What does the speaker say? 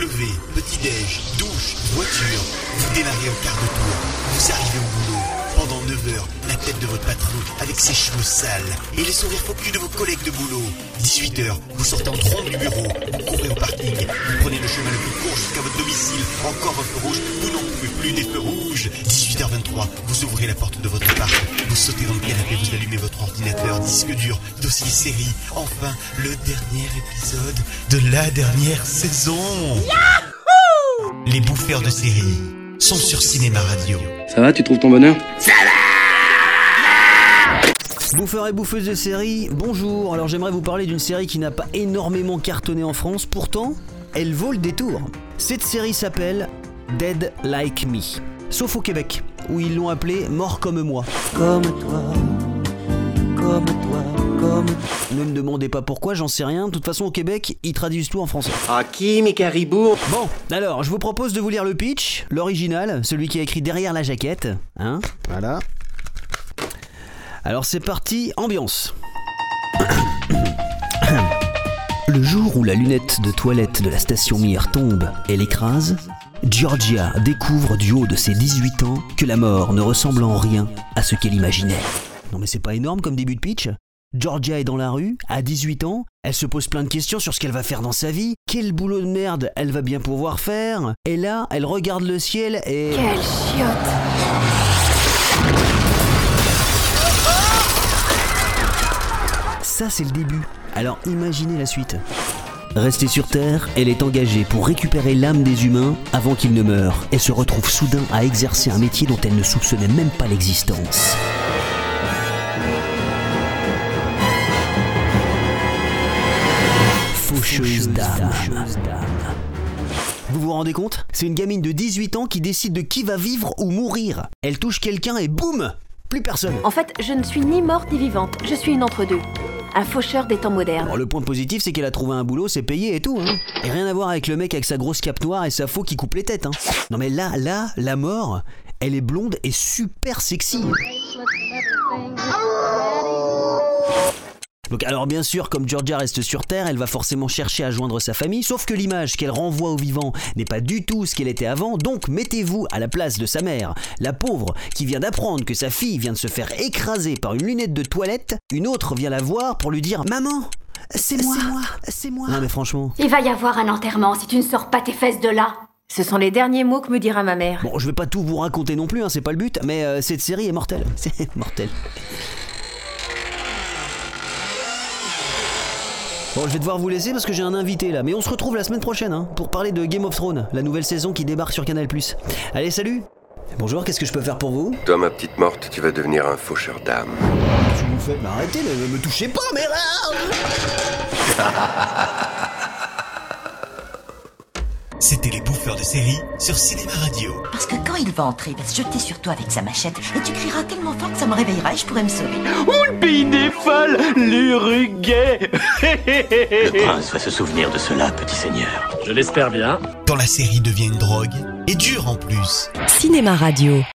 lever, petit-déj, douche, voiture. Vous démarrez au quart de tour. Vous arrivez au boulot. Pendant 9 heures, la tête de votre patron avec ses cheveux sales et les sourires focus de vos collègues de boulot. 18 heures, vous sortez en trompe du bureau. Vous courez au parking. Vous prenez le chemin le plus court jusqu'à votre domicile. Encore un feu rouge. Vous n'en pouvez plus des feux rouges. 18h23, vous ouvrez la porte de votre appart. Vous sautez dans le canapé, vous allumez votre ordinateur, disque dur, dossier série. Enfin, le dernier épisode de la dernière saison. Les bouffeurs de série sont sur Cinéma Radio. Ça va, tu trouves ton bonheur? Bouffeurs et bouffeuses de série, bonjour. Alors j'aimerais vous parler d'une série qui n'a pas énormément cartonné en France, pourtant, elle vaut le détour. Cette série s'appelle Dead Like Me. Sauf au Québec, où ils l'ont appelée Mort comme moi. Comme toi, comme toi, Ne me demandez pas pourquoi, j'en sais rien. De toute façon, au Québec, ils traduisent tout en français. Ah qui, mes caribous Bon, alors, je vous propose de vous lire le pitch, l'original, celui qui a écrit derrière la jaquette. Hein Voilà. Alors c'est parti, ambiance. Le jour où la lunette de toilette de la station Mir tombe et l'écrase, Georgia découvre du haut de ses 18 ans que la mort ne ressemble en rien à ce qu'elle imaginait. Non mais c'est pas énorme comme début de pitch? Georgia est dans la rue, à 18 ans, elle se pose plein de questions sur ce qu'elle va faire dans sa vie, quel boulot de merde elle va bien pouvoir faire, et là, elle regarde le ciel et... Quelle chiotte Ça, c'est le début. Alors imaginez la suite. Restée sur Terre, elle est engagée pour récupérer l'âme des humains avant qu'ils ne meurent et se retrouve soudain à exercer un métier dont elle ne soupçonnait même pas l'existence. Vous vous rendez compte? C'est une gamine de 18 ans qui décide de qui va vivre ou mourir. Elle touche quelqu'un et boum Plus personne. En fait, je ne suis ni morte ni vivante, je suis une entre-deux. Un faucheur des temps modernes. Alors, le point positif, c'est qu'elle a trouvé un boulot, c'est payé et tout. Hein. Et rien à voir avec le mec avec sa grosse cape noire et sa faux qui coupe les têtes. Hein. Non mais là, là, la mort, elle est blonde et super sexy. Donc alors bien sûr, comme Georgia reste sur Terre, elle va forcément chercher à joindre sa famille, sauf que l'image qu'elle renvoie aux vivants n'est pas du tout ce qu'elle était avant, donc mettez-vous à la place de sa mère, la pauvre qui vient d'apprendre que sa fille vient de se faire écraser par une lunette de toilette, une autre vient la voir pour lui dire « Maman, c'est moi, c'est moi !» Non mais franchement... Il va y avoir un enterrement si tu ne sors pas tes fesses de là. Ce sont les derniers mots que me dira ma mère. Bon, je vais pas tout vous raconter non plus, hein, c'est pas le but, mais euh, cette série est mortelle. C'est mortel. Bon, je vais devoir vous laisser parce que j'ai un invité là, mais on se retrouve la semaine prochaine hein, pour parler de Game of Thrones, la nouvelle saison qui débarque sur Canal+. Allez, salut! Bonjour, qu'est-ce que je peux faire pour vous? Toi, ma petite morte, tu vas devenir un faucheur d'âme. Qu'est-ce que vous faites? Mais arrêtez, ne me touchez pas, merde C'était les bouffeurs de série sur Cinéma Radio. Parce que quand il va entrer, il va se jeter sur toi avec sa machette et tu crieras tellement fort que ça me réveillera et je pourrai me sauver. Oh, le pays des folles L'Uruguay Le prince va se souvenir de cela, petit seigneur. Je l'espère bien. Quand la série devient une drogue, et dure en plus. Cinéma Radio.